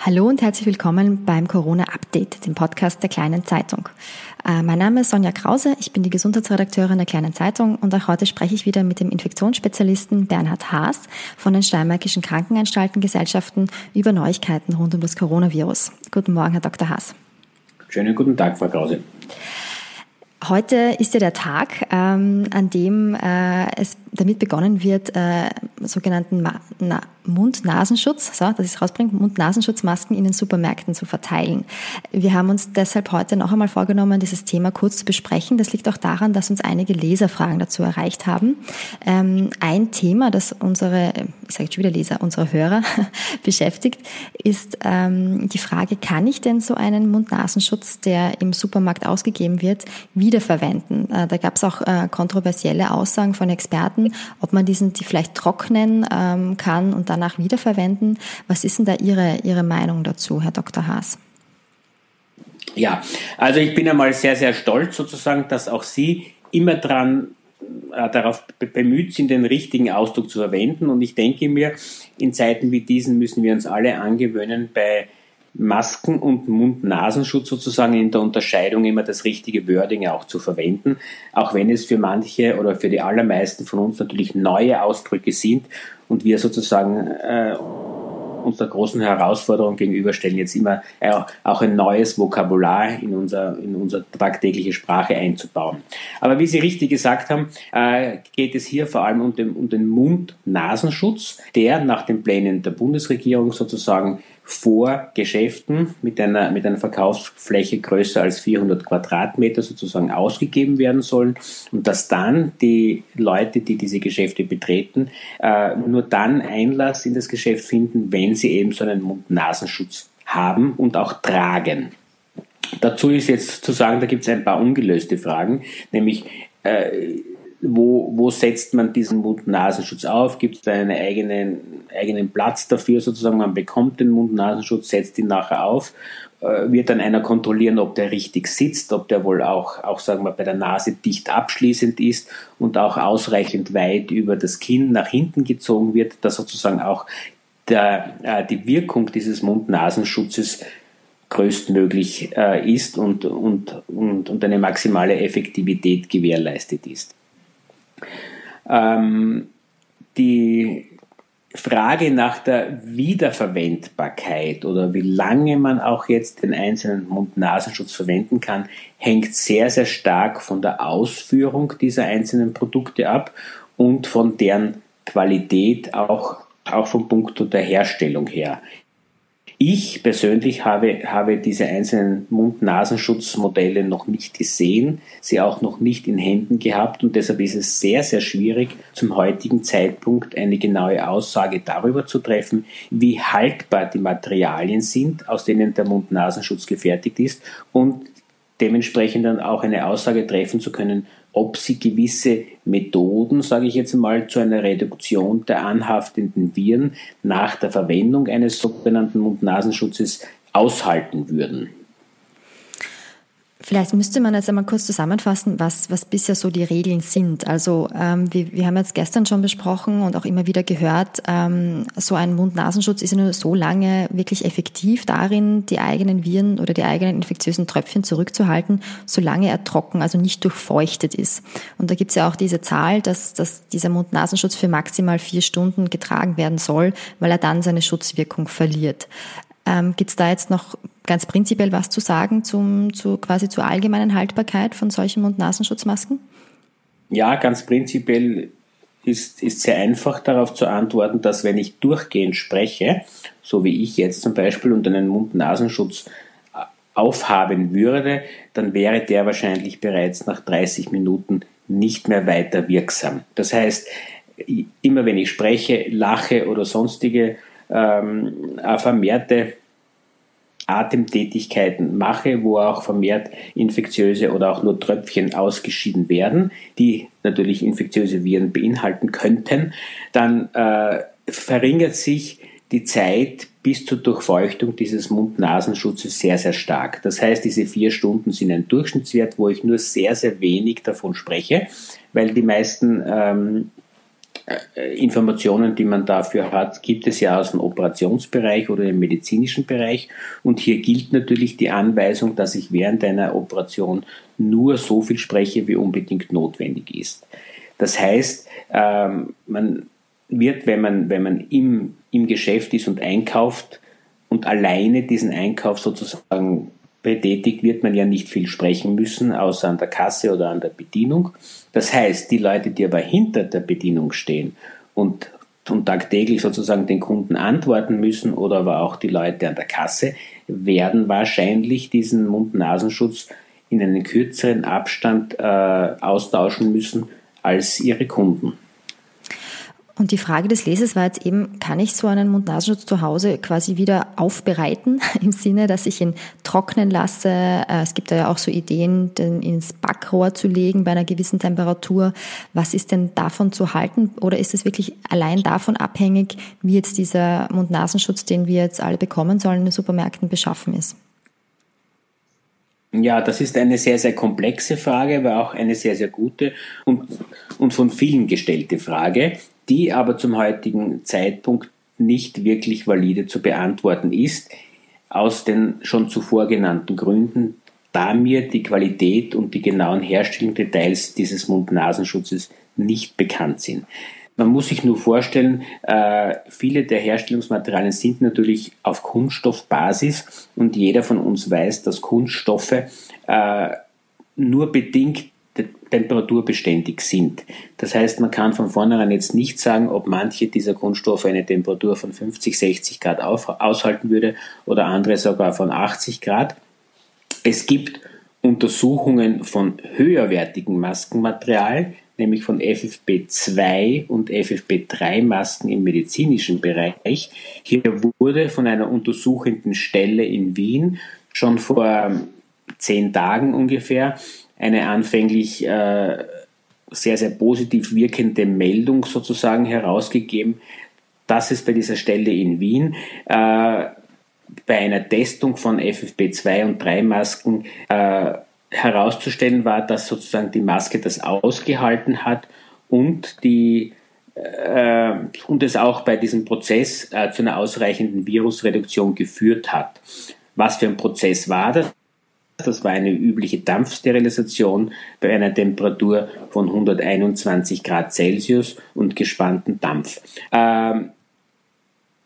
Hallo und herzlich willkommen beim Corona Update, dem Podcast der Kleinen Zeitung. Äh, mein Name ist Sonja Krause, ich bin die Gesundheitsredakteurin der Kleinen Zeitung und auch heute spreche ich wieder mit dem Infektionsspezialisten Bernhard Haas von den Steiermärkischen Krankenanstaltengesellschaften über Neuigkeiten rund um das Coronavirus. Guten Morgen, Herr Dr. Haas. Schönen guten Tag, Frau Krause. Heute ist ja der Tag, ähm, an dem äh, es damit begonnen wird, äh, sogenannten Ma Na Mund-Nasenschutz, so, dass ich es rausbringe, Mund-Nasenschutzmasken in den Supermärkten zu verteilen. Wir haben uns deshalb heute noch einmal vorgenommen, dieses Thema kurz zu besprechen. Das liegt auch daran, dass uns einige Leserfragen dazu erreicht haben. Ähm, ein Thema, das unsere, ich sage jetzt schon wieder Leser, unsere Hörer beschäftigt, ist ähm, die Frage, kann ich denn so einen Mund-Nasenschutz, der im Supermarkt ausgegeben wird, wiederverwenden? Äh, da gab es auch äh, kontroversielle Aussagen von Experten, ob man diesen die vielleicht trocknen ähm, kann und danach wiederverwenden. Was ist denn da Ihre, Ihre Meinung dazu, Herr Dr. Haas? Ja, also ich bin einmal sehr, sehr stolz sozusagen, dass auch Sie immer dran äh, darauf bemüht sind, den richtigen Ausdruck zu verwenden. Und ich denke mir, in Zeiten wie diesen müssen wir uns alle angewöhnen, bei Masken und Mund-Nasenschutz sozusagen in der Unterscheidung immer das richtige Wording auch zu verwenden, auch wenn es für manche oder für die allermeisten von uns natürlich neue Ausdrücke sind und wir sozusagen äh, uns der großen Herausforderung gegenüberstellen, jetzt immer äh, auch ein neues Vokabular in unser, in unsere tagtägliche Sprache einzubauen. Aber wie Sie richtig gesagt haben, äh, geht es hier vor allem um den, um den Mund-Nasenschutz, der nach den Plänen der Bundesregierung sozusagen vor Geschäften mit einer, mit einer Verkaufsfläche größer als 400 Quadratmeter sozusagen ausgegeben werden sollen und dass dann die Leute, die diese Geschäfte betreten, äh, nur dann Einlass in das Geschäft finden, wenn sie eben so einen Mund-Nasenschutz haben und auch tragen. Dazu ist jetzt zu sagen, da gibt es ein paar ungelöste Fragen, nämlich äh, wo, wo setzt man diesen Mund-Nasenschutz auf? Gibt es da einen eigenen, eigenen Platz dafür sozusagen? Man bekommt den Mund-Nasenschutz, setzt ihn nachher auf, äh, wird dann einer kontrollieren, ob der richtig sitzt, ob der wohl auch, auch sagen wir, bei der Nase dicht abschließend ist und auch ausreichend weit über das Kinn nach hinten gezogen wird, dass sozusagen auch der, äh, die Wirkung dieses Mund-Nasenschutzes größtmöglich äh, ist und, und, und, und eine maximale Effektivität gewährleistet ist. Ähm, die Frage nach der Wiederverwendbarkeit oder wie lange man auch jetzt den einzelnen Mund-Nasenschutz verwenden kann, hängt sehr, sehr stark von der Ausführung dieser einzelnen Produkte ab und von deren Qualität auch, auch vom Punkt der Herstellung her. Ich persönlich habe, habe diese einzelnen Mund-Nasenschutzmodelle noch nicht gesehen, sie auch noch nicht in Händen gehabt und deshalb ist es sehr, sehr schwierig, zum heutigen Zeitpunkt eine genaue Aussage darüber zu treffen, wie haltbar die Materialien sind, aus denen der Mund-Nasenschutz gefertigt ist und dementsprechend dann auch eine Aussage treffen zu können, ob sie gewisse Methoden, sage ich jetzt mal, zu einer Reduktion der anhaftenden Viren nach der Verwendung eines sogenannten Mund-Nasenschutzes aushalten würden. Vielleicht müsste man jetzt einmal kurz zusammenfassen, was, was bisher so die Regeln sind. Also ähm, wir, wir haben jetzt gestern schon besprochen und auch immer wieder gehört, ähm, so ein Mund-Nasenschutz ist ja nur so lange wirklich effektiv darin, die eigenen Viren oder die eigenen infektiösen Tröpfchen zurückzuhalten, solange er trocken, also nicht durchfeuchtet ist. Und da gibt es ja auch diese Zahl, dass, dass dieser Mund-Nasenschutz für maximal vier Stunden getragen werden soll, weil er dann seine Schutzwirkung verliert. Ähm, Gibt es da jetzt noch ganz prinzipiell was zu sagen zum, zu, quasi zur allgemeinen Haltbarkeit von solchen Mund-Nasenschutzmasken? Ja, ganz prinzipiell ist, ist sehr einfach darauf zu antworten, dass wenn ich durchgehend spreche, so wie ich jetzt zum Beispiel und einen Mund-Nasenschutz äh, aufhaben würde, dann wäre der wahrscheinlich bereits nach 30 Minuten nicht mehr weiter wirksam. Das heißt, immer wenn ich spreche, lache oder sonstige ähm, vermehrte Atemtätigkeiten mache, wo auch vermehrt infektiöse oder auch nur Tröpfchen ausgeschieden werden, die natürlich infektiöse Viren beinhalten könnten, dann äh, verringert sich die Zeit bis zur Durchfeuchtung dieses Mund-Nasenschutzes sehr, sehr stark. Das heißt, diese vier Stunden sind ein Durchschnittswert, wo ich nur sehr, sehr wenig davon spreche, weil die meisten ähm, äh, Informationen, die man dafür hat, gibt es ja aus dem Operationsbereich oder im medizinischen Bereich. Und hier gilt natürlich die Anweisung, dass ich während einer Operation nur so viel spreche, wie unbedingt notwendig ist. Das heißt, ähm, man wird, wenn man, wenn man im, im Geschäft ist und einkauft und alleine diesen Einkauf sozusagen betätigt, wird man ja nicht viel sprechen müssen, außer an der Kasse oder an der Bedienung. Das heißt, die Leute, die aber hinter der Bedienung stehen und, und tagtäglich sozusagen den Kunden antworten müssen oder aber auch die Leute an der Kasse, werden wahrscheinlich diesen Mund-Nasenschutz in einen kürzeren Abstand äh, austauschen müssen als ihre Kunden. Und die Frage des Lesers war jetzt eben, kann ich so einen Mund-Nasenschutz zu Hause quasi wieder aufbereiten, im Sinne, dass ich ihn trocknen lasse? Äh, es gibt ja auch so Ideen, den ins Backrohr zu legen bei einer gewissen Temperatur. Was ist denn davon zu halten? Oder ist es wirklich allein davon abhängig, wie jetzt dieser Mund-Nasenschutz, den wir jetzt alle bekommen sollen, in den Supermärkten beschaffen ist? Ja, das ist eine sehr, sehr komplexe Frage, aber auch eine sehr, sehr gute und, und von vielen gestellte Frage die aber zum heutigen Zeitpunkt nicht wirklich valide zu beantworten ist, aus den schon zuvor genannten Gründen, da mir die Qualität und die genauen Herstellungsdetails dieses Mund-Nasenschutzes nicht bekannt sind. Man muss sich nur vorstellen, äh, viele der Herstellungsmaterialien sind natürlich auf Kunststoffbasis und jeder von uns weiß, dass Kunststoffe äh, nur bedingt temperaturbeständig sind. Das heißt, man kann von vornherein jetzt nicht sagen, ob manche dieser Kunststoffe eine Temperatur von 50, 60 Grad auf, aushalten würde oder andere sogar von 80 Grad. Es gibt Untersuchungen von höherwertigen Maskenmaterial, nämlich von FFP2 und FFP3 Masken im medizinischen Bereich. Hier wurde von einer untersuchenden Stelle in Wien schon vor zehn Tagen ungefähr eine anfänglich äh, sehr, sehr positiv wirkende Meldung sozusagen herausgegeben, dass es bei dieser Stelle in Wien äh, bei einer Testung von FFP2 und 3 Masken äh, herauszustellen war, dass sozusagen die Maske das ausgehalten hat und die äh, und es auch bei diesem Prozess äh, zu einer ausreichenden Virusreduktion geführt hat. Was für ein Prozess war das? Das war eine übliche Dampfsterilisation bei einer Temperatur von 121 Grad Celsius und gespanntem Dampf. Ähm,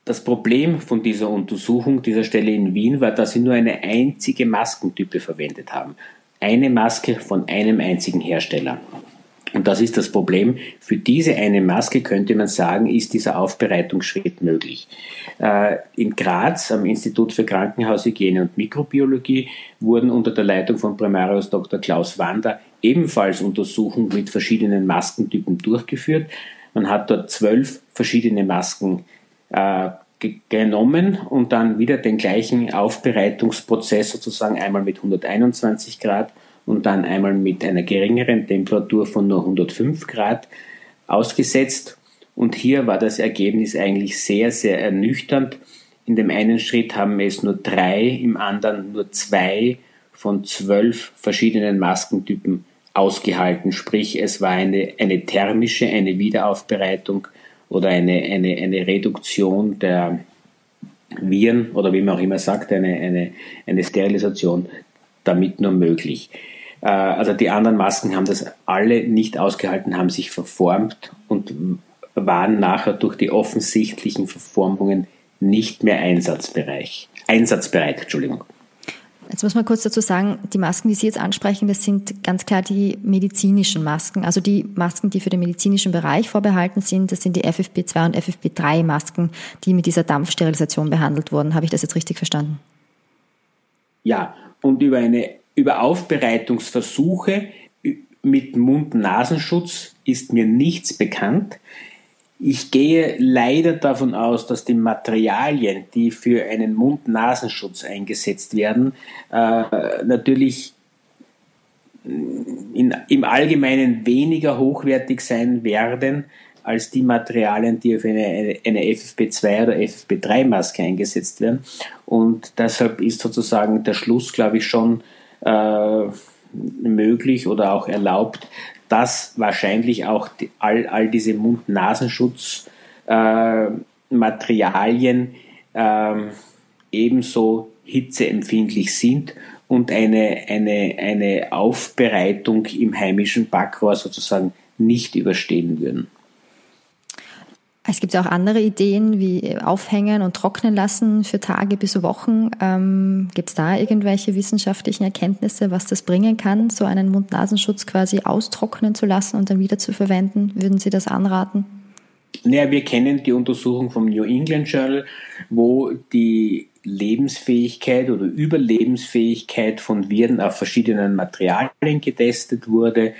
das Problem von dieser Untersuchung dieser Stelle in Wien war, dass sie nur eine einzige Maskentype verwendet haben. Eine Maske von einem einzigen Hersteller. Und das ist das Problem. Für diese eine Maske könnte man sagen, ist dieser Aufbereitungsschritt möglich. Äh, in Graz am Institut für Krankenhaushygiene und Mikrobiologie wurden unter der Leitung von Primarius Dr. Klaus Wander ebenfalls Untersuchungen mit verschiedenen Maskentypen durchgeführt. Man hat dort zwölf verschiedene Masken äh, genommen und dann wieder den gleichen Aufbereitungsprozess sozusagen einmal mit 121 Grad und dann einmal mit einer geringeren Temperatur von nur 105 Grad ausgesetzt. Und hier war das Ergebnis eigentlich sehr, sehr ernüchternd. In dem einen Schritt haben es nur drei, im anderen nur zwei von zwölf verschiedenen Maskentypen ausgehalten. Sprich, es war eine, eine thermische, eine Wiederaufbereitung oder eine, eine, eine Reduktion der Viren oder wie man auch immer sagt, eine, eine, eine Sterilisation damit nur möglich. Äh, also die anderen Masken haben das alle nicht ausgehalten, haben sich verformt und waren nachher durch die offensichtlichen Verformungen nicht mehr Einsatzbereich, einsatzbereit. Entschuldigung. Jetzt muss man kurz dazu sagen, die Masken, die Sie jetzt ansprechen, das sind ganz klar die medizinischen Masken. Also die Masken, die für den medizinischen Bereich vorbehalten sind, das sind die FFP2 und FFP3 Masken, die mit dieser Dampfsterilisation behandelt wurden. Habe ich das jetzt richtig verstanden? Ja, und über eine über Aufbereitungsversuche mit Mund-Nasenschutz ist mir nichts bekannt. Ich gehe leider davon aus, dass die Materialien, die für einen Mund-Nasenschutz eingesetzt werden, äh, natürlich in, im Allgemeinen weniger hochwertig sein werden als die Materialien, die für eine, eine FFP2 oder FFP3-Maske eingesetzt werden. Und deshalb ist sozusagen der Schluss, glaube ich, schon äh, möglich oder auch erlaubt, dass wahrscheinlich auch die, all, all diese Mund-Nasenschutz-Materialien äh, ebenso hitzeempfindlich sind und eine, eine, eine Aufbereitung im heimischen Backrohr sozusagen nicht überstehen würden. Es gibt ja auch andere Ideen wie aufhängen und trocknen lassen für Tage bis Wochen. Ähm, gibt es da irgendwelche wissenschaftlichen Erkenntnisse, was das bringen kann, so einen Mund-Nasenschutz quasi austrocknen zu lassen und dann wieder zu verwenden? Würden Sie das anraten? Naja, wir kennen die Untersuchung vom New England Journal, wo die Lebensfähigkeit oder Überlebensfähigkeit von Viren auf verschiedenen Materialien getestet wurde.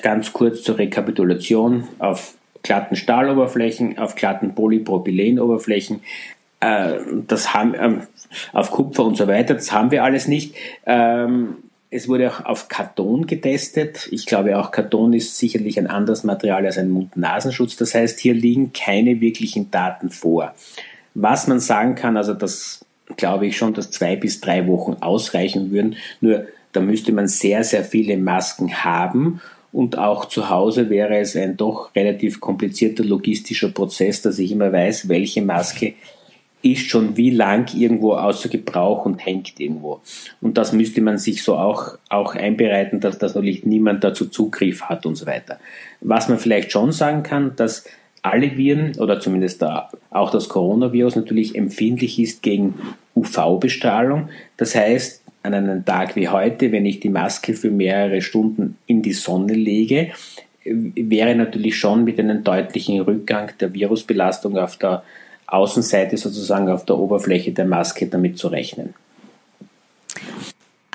Ganz kurz zur Rekapitulation auf glatten Stahloberflächen, auf glatten Polypropylenoberflächen, äh, das haben, ähm, auf Kupfer und so weiter, das haben wir alles nicht. Ähm, es wurde auch auf Karton getestet. Ich glaube, auch Karton ist sicherlich ein anderes Material als ein Mund-Nasenschutz. Das heißt, hier liegen keine wirklichen Daten vor. Was man sagen kann, also das glaube ich schon, dass zwei bis drei Wochen ausreichen würden. Nur da müsste man sehr, sehr viele Masken haben und auch zu Hause wäre es ein doch relativ komplizierter logistischer Prozess, dass ich immer weiß, welche Maske ist schon wie lang irgendwo außer Gebrauch und hängt irgendwo. Und das müsste man sich so auch, auch einbereiten, dass das natürlich niemand dazu Zugriff hat und so weiter. Was man vielleicht schon sagen kann, dass alle Viren oder zumindest da auch das Coronavirus natürlich empfindlich ist gegen UV-Bestrahlung. Das heißt, an einem Tag wie heute, wenn ich die Maske für mehrere Stunden in die Sonne lege, wäre natürlich schon mit einem deutlichen Rückgang der Virusbelastung auf der Außenseite sozusagen auf der Oberfläche der Maske damit zu rechnen.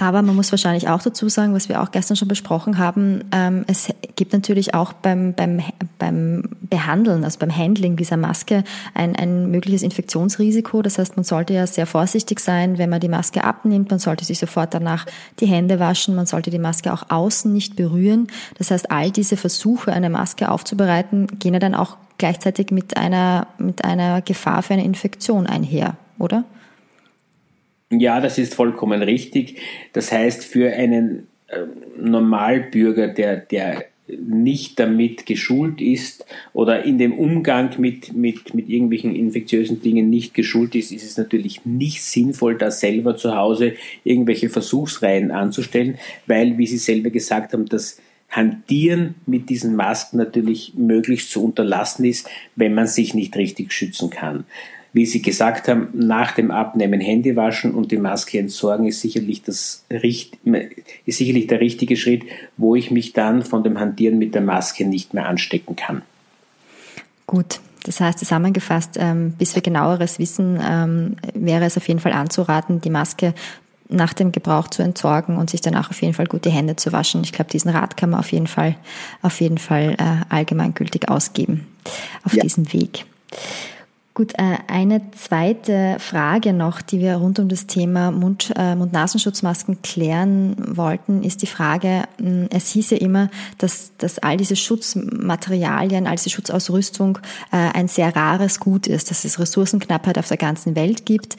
Aber man muss wahrscheinlich auch dazu sagen, was wir auch gestern schon besprochen haben, ähm, es gibt natürlich auch beim, beim, beim Behandeln, also beim Handling dieser Maske ein, ein mögliches Infektionsrisiko. Das heißt, man sollte ja sehr vorsichtig sein, wenn man die Maske abnimmt. Man sollte sich sofort danach die Hände waschen. Man sollte die Maske auch außen nicht berühren. Das heißt, all diese Versuche, eine Maske aufzubereiten, gehen ja dann auch gleichzeitig mit einer, mit einer Gefahr für eine Infektion einher, oder? Ja, das ist vollkommen richtig. Das heißt, für einen äh, Normalbürger, der, der nicht damit geschult ist oder in dem Umgang mit, mit, mit irgendwelchen infektiösen Dingen nicht geschult ist, ist es natürlich nicht sinnvoll, da selber zu Hause irgendwelche Versuchsreihen anzustellen, weil, wie Sie selber gesagt haben, das Hantieren mit diesen Masken natürlich möglichst zu unterlassen ist, wenn man sich nicht richtig schützen kann wie Sie gesagt haben, nach dem Abnehmen Hände waschen und die Maske entsorgen ist sicherlich, das, ist sicherlich der richtige Schritt, wo ich mich dann von dem Hantieren mit der Maske nicht mehr anstecken kann. Gut, das heißt zusammengefasst, ähm, bis wir genaueres wissen, ähm, wäre es auf jeden Fall anzuraten, die Maske nach dem Gebrauch zu entsorgen und sich danach auf jeden Fall gut die Hände zu waschen. Ich glaube, diesen Rat kann man auf jeden Fall, auf jeden Fall äh, allgemeingültig ausgeben auf ja. diesem Weg. Gut, äh, eine zweite Frage noch, die wir rund um das Thema Mund- äh, Mund-Nasenschutzmasken klären wollten, ist die Frage, hm, es hieß ja immer, dass, dass all diese Schutzmaterialien, all diese Schutzausrüstung äh, ein sehr rares Gut ist, dass es Ressourcenknappheit auf der ganzen Welt gibt.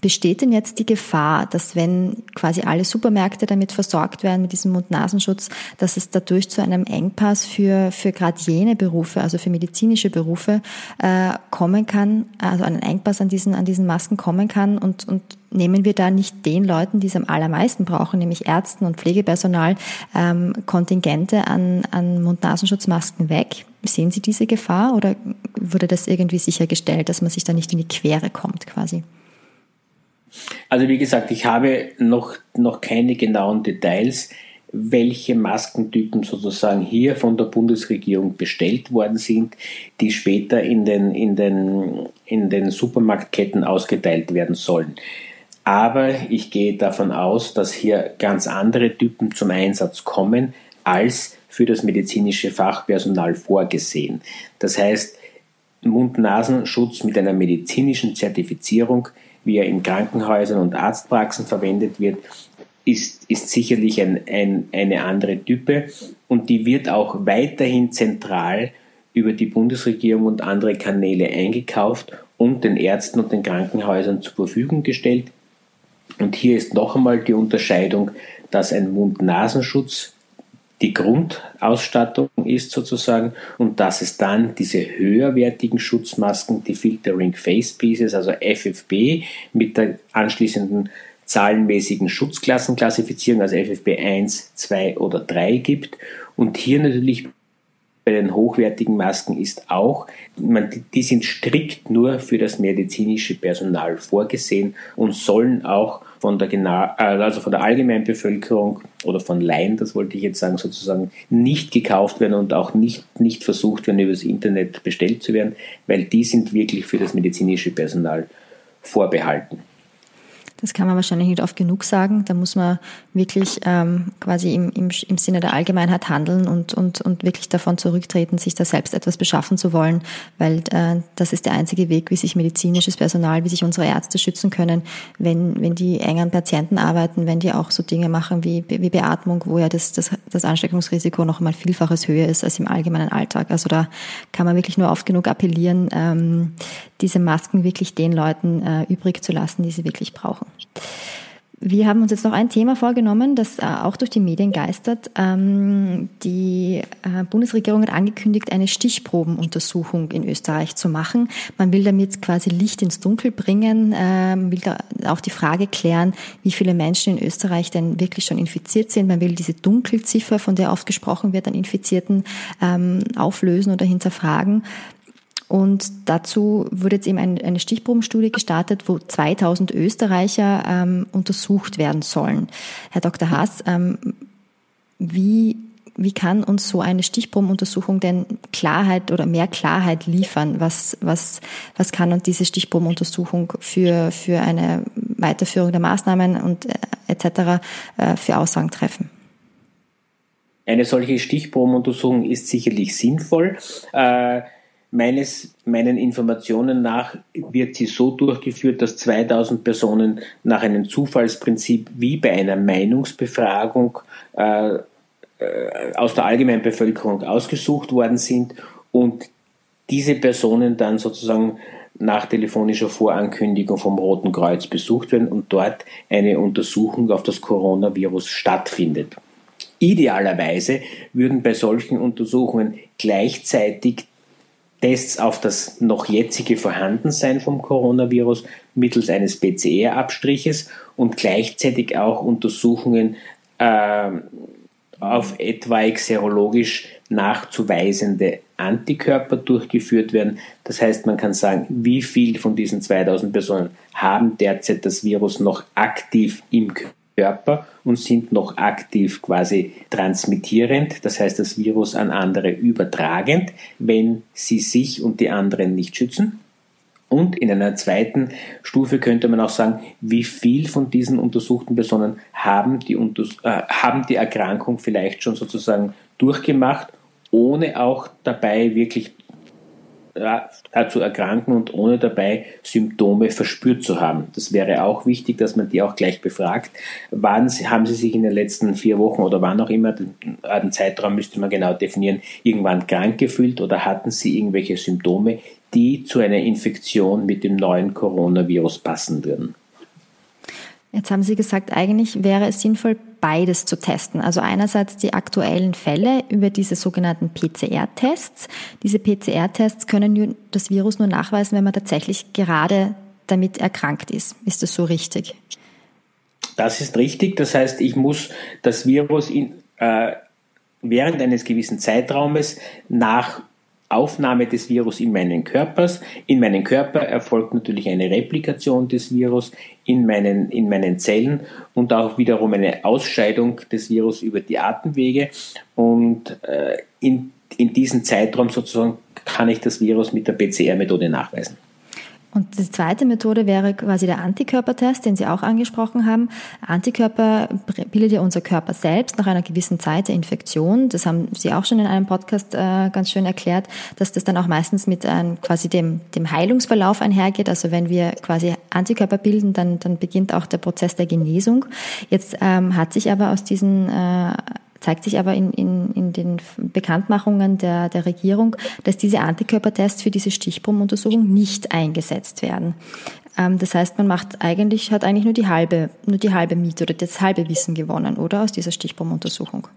Besteht denn jetzt die Gefahr, dass wenn quasi alle Supermärkte damit versorgt werden, mit diesem Mund-Nasenschutz, dass es dadurch zu einem Engpass für, für gerade jene Berufe, also für medizinische Berufe, äh, kommen kann, also einen Engpass an diesen, an diesen Masken kommen kann und, und nehmen wir da nicht den Leuten, die es am allermeisten brauchen, nämlich Ärzten und Pflegepersonal, ähm, Kontingente an, an Mund-Nasenschutzmasken weg? Sehen Sie diese Gefahr oder wurde das irgendwie sichergestellt, dass man sich da nicht in die Quere kommt quasi? Also wie gesagt, ich habe noch, noch keine genauen Details, welche Maskentypen sozusagen hier von der Bundesregierung bestellt worden sind, die später in den, in den, in den Supermarktketten ausgeteilt werden sollen. Aber ich gehe davon aus, dass hier ganz andere Typen zum Einsatz kommen als für das medizinische Fachpersonal vorgesehen. Das heißt, Mund-Nasenschutz mit einer medizinischen Zertifizierung wie er in Krankenhäusern und Arztpraxen verwendet wird, ist, ist sicherlich ein, ein, eine andere Type und die wird auch weiterhin zentral über die Bundesregierung und andere Kanäle eingekauft und den Ärzten und den Krankenhäusern zur Verfügung gestellt. Und hier ist noch einmal die Unterscheidung, dass ein Mund-Nasenschutz die Grundausstattung ist sozusagen und dass es dann diese höherwertigen Schutzmasken, die Filtering Face Pieces, also FFP mit der anschließenden zahlenmäßigen Schutzklassenklassifizierung, also FFP 1, 2 oder 3 gibt. Und hier natürlich bei den hochwertigen Masken ist auch, man, die sind strikt nur für das medizinische Personal vorgesehen und sollen auch von der, äh, also von der Allgemeinbevölkerung oder von Laien, das wollte ich jetzt sagen, sozusagen nicht gekauft werden und auch nicht, nicht versucht werden, über das Internet bestellt zu werden, weil die sind wirklich für das medizinische Personal vorbehalten. Das kann man wahrscheinlich nicht oft genug sagen. Da muss man wirklich ähm, quasi im, im, im Sinne der Allgemeinheit handeln und, und, und wirklich davon zurücktreten, sich da selbst etwas beschaffen zu wollen, weil äh, das ist der einzige Weg, wie sich medizinisches Personal, wie sich unsere Ärzte schützen können, wenn, wenn die eng an Patienten arbeiten, wenn die auch so Dinge machen wie, wie Beatmung, wo ja das, das, das Ansteckungsrisiko noch einmal vielfaches höher ist als im allgemeinen Alltag. Also da kann man wirklich nur oft genug appellieren, ähm, diese Masken wirklich den Leuten äh, übrig zu lassen, die sie wirklich brauchen. Wir haben uns jetzt noch ein Thema vorgenommen, das äh, auch durch die Medien geistert. Ähm, die äh, Bundesregierung hat angekündigt, eine Stichprobenuntersuchung in Österreich zu machen. Man will damit quasi Licht ins Dunkel bringen, man will auch die Frage klären, wie viele Menschen in Österreich denn wirklich schon infiziert sind. Man will diese Dunkelziffer, von der oft gesprochen wird, an Infizierten ähm, auflösen oder hinterfragen. Und dazu wurde jetzt eben eine Stichprobenstudie gestartet, wo 2000 Österreicher ähm, untersucht werden sollen. Herr Dr. Haas, ähm, wie, wie kann uns so eine Stichprobenuntersuchung denn Klarheit oder mehr Klarheit liefern? Was, was, was kann uns diese Stichprobenuntersuchung für, für eine Weiterführung der Maßnahmen und äh, etc. Äh, für Aussagen treffen? Eine solche Stichprobenuntersuchung ist sicherlich sinnvoll. Äh, Meines, meinen Informationen nach wird sie so durchgeführt, dass 2000 Personen nach einem Zufallsprinzip wie bei einer Meinungsbefragung äh, äh, aus der allgemeinen Bevölkerung ausgesucht worden sind und diese Personen dann sozusagen nach telefonischer Vorankündigung vom Roten Kreuz besucht werden und dort eine Untersuchung auf das Coronavirus stattfindet. Idealerweise würden bei solchen Untersuchungen gleichzeitig Tests auf das noch jetzige Vorhandensein vom Coronavirus mittels eines PCR-Abstriches und gleichzeitig auch Untersuchungen äh, auf etwaig serologisch nachzuweisende Antikörper durchgeführt werden. Das heißt, man kann sagen, wie viel von diesen 2000 Personen haben derzeit das Virus noch aktiv im Körper Körper und sind noch aktiv quasi transmittierend, das heißt das Virus an andere übertragend, wenn sie sich und die anderen nicht schützen. Und in einer zweiten Stufe könnte man auch sagen, wie viel von diesen untersuchten Personen haben die, äh, haben die Erkrankung vielleicht schon sozusagen durchgemacht, ohne auch dabei wirklich zu erkranken und ohne dabei Symptome verspürt zu haben. Das wäre auch wichtig, dass man die auch gleich befragt. Wann haben sie sich in den letzten vier Wochen oder wann auch immer, den Zeitraum müsste man genau definieren, irgendwann krank gefühlt oder hatten sie irgendwelche Symptome, die zu einer Infektion mit dem neuen Coronavirus passen würden? Jetzt haben Sie gesagt, eigentlich wäre es sinnvoll, beides zu testen. Also einerseits die aktuellen Fälle über diese sogenannten PCR-Tests. Diese PCR-Tests können das Virus nur nachweisen, wenn man tatsächlich gerade damit erkrankt ist. Ist das so richtig? Das ist richtig. Das heißt, ich muss das Virus in, äh, während eines gewissen Zeitraumes nach Aufnahme des Virus in meinen Körpers. In meinen Körper erfolgt natürlich eine Replikation des Virus in meinen, in meinen Zellen und auch wiederum eine Ausscheidung des Virus über die Atemwege. Und äh, in, in diesem Zeitraum sozusagen kann ich das Virus mit der PCR-Methode nachweisen. Und die zweite Methode wäre quasi der Antikörpertest, den Sie auch angesprochen haben. Antikörper bildet ja unser Körper selbst nach einer gewissen Zeit der Infektion. Das haben Sie auch schon in einem Podcast äh, ganz schön erklärt, dass das dann auch meistens mit ähm, quasi dem, dem Heilungsverlauf einhergeht. Also wenn wir quasi Antikörper bilden, dann, dann beginnt auch der Prozess der Genesung. Jetzt ähm, hat sich aber aus diesen äh, zeigt sich aber in, in, in den Bekanntmachungen der, der Regierung, dass diese Antikörpertests für diese Stichprobenuntersuchung nicht eingesetzt werden. Ähm, das heißt, man macht eigentlich, hat eigentlich nur die halbe, nur die halbe Miete oder das halbe Wissen gewonnen, oder? Aus dieser Stichprobenuntersuchung.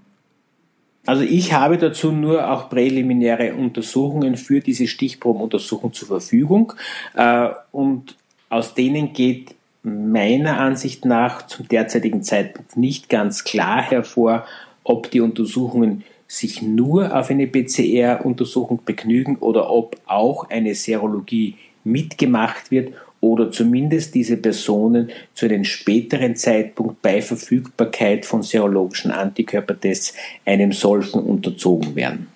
Also ich habe dazu nur auch präliminäre Untersuchungen für diese Stichprobenuntersuchung zur Verfügung äh, und aus denen geht meiner Ansicht nach zum derzeitigen Zeitpunkt nicht ganz klar hervor, ob die Untersuchungen sich nur auf eine PCR-Untersuchung begnügen oder ob auch eine Serologie mitgemacht wird oder zumindest diese Personen zu einem späteren Zeitpunkt bei Verfügbarkeit von serologischen Antikörpertests einem solchen unterzogen werden.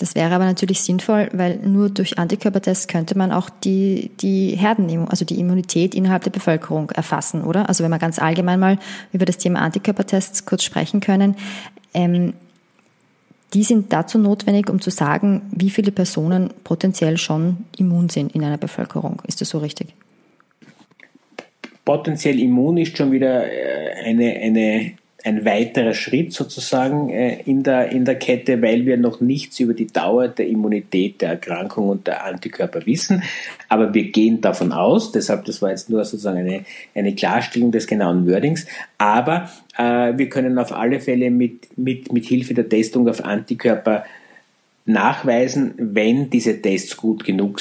Das wäre aber natürlich sinnvoll, weil nur durch Antikörpertests könnte man auch die, die Herden, also die Immunität innerhalb der Bevölkerung erfassen, oder? Also wenn wir ganz allgemein mal über das Thema Antikörpertests kurz sprechen können, ähm, die sind dazu notwendig, um zu sagen, wie viele Personen potenziell schon immun sind in einer Bevölkerung. Ist das so richtig? Potenziell immun ist schon wieder äh, eine, eine ein weiterer Schritt sozusagen äh, in, der, in der Kette, weil wir noch nichts über die Dauer der Immunität der Erkrankung und der Antikörper wissen. Aber wir gehen davon aus, deshalb, das war jetzt nur sozusagen eine, eine Klarstellung des genauen Wordings, aber äh, wir können auf alle Fälle mit, mit, mit Hilfe der Testung auf Antikörper nachweisen, wenn diese Tests gut genug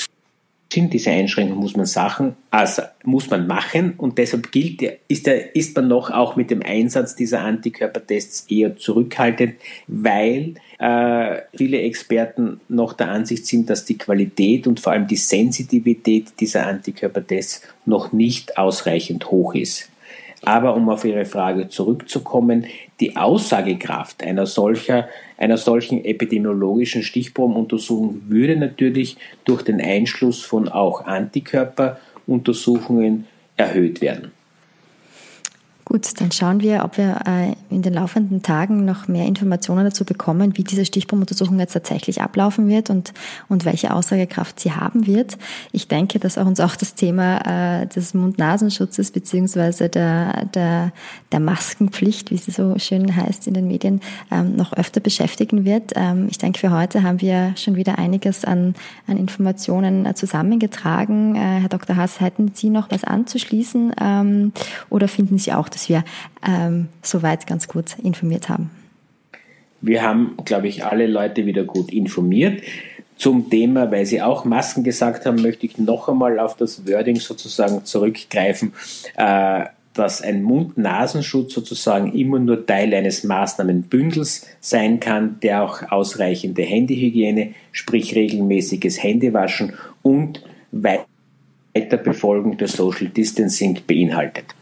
sind. Diese Einschränkung muss man Sachen, also muss man machen und deshalb gilt, ist, der, ist man noch auch mit dem Einsatz dieser Antikörpertests eher zurückhaltend, weil äh, viele Experten noch der Ansicht sind, dass die Qualität und vor allem die Sensitivität dieser Antikörpertests noch nicht ausreichend hoch ist. Aber um auf Ihre Frage zurückzukommen, die Aussagekraft einer, solcher, einer solchen epidemiologischen Stichprobenuntersuchung würde natürlich durch den Einschluss von auch Antikörperuntersuchungen erhöht werden. Gut, dann schauen wir, ob wir äh, in den laufenden Tagen noch mehr Informationen dazu bekommen, wie diese Stichprobenuntersuchung jetzt tatsächlich ablaufen wird und, und welche Aussagekraft sie haben wird. Ich denke, dass auch uns auch das Thema äh, des Mund-Nasenschutzes beziehungsweise der, der, der Maskenpflicht, wie sie so schön heißt in den Medien, ähm, noch öfter beschäftigen wird. Ähm, ich denke, für heute haben wir schon wieder einiges an, an Informationen äh, zusammengetragen. Herr Dr. Haas, hätten Sie noch was anzuschließen ähm, oder finden Sie auch, dass wir ähm, soweit ganz gut informiert haben. Wir haben, glaube ich, alle Leute wieder gut informiert. Zum Thema, weil Sie auch Masken gesagt haben, möchte ich noch einmal auf das Wording sozusagen zurückgreifen, äh, dass ein Mund-Nasenschutz sozusagen immer nur Teil eines Maßnahmenbündels sein kann, der auch ausreichende Händehygiene, sprich regelmäßiges Händewaschen und Weiterbefolgung der Social Distancing beinhaltet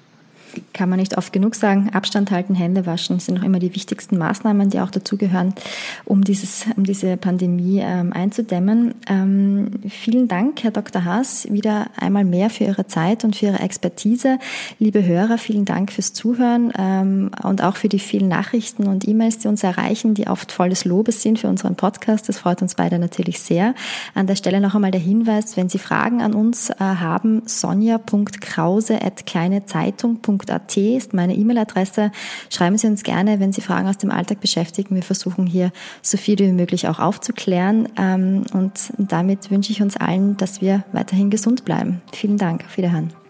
kann man nicht oft genug sagen. Abstand halten, Hände waschen sind noch immer die wichtigsten Maßnahmen, die auch dazugehören, um, dieses, um diese Pandemie ähm, einzudämmen. Ähm, vielen Dank, Herr Dr. Haas, wieder einmal mehr für Ihre Zeit und für Ihre Expertise. Liebe Hörer, vielen Dank fürs Zuhören ähm, und auch für die vielen Nachrichten und E-Mails, die uns erreichen, die oft voll des Lobes sind für unseren Podcast. Das freut uns beide natürlich sehr. An der Stelle noch einmal der Hinweis, wenn Sie Fragen an uns äh, haben, sonja.krause.kleinezeitung.de podcast.at ist meine E-Mail-Adresse. Schreiben Sie uns gerne, wenn Sie Fragen aus dem Alltag beschäftigen. Wir versuchen hier so viel wie möglich auch aufzuklären. Ähm, und damit wünsche ich uns allen, dass wir weiterhin gesund bleiben. Vielen Dank. Auf Wiederhören.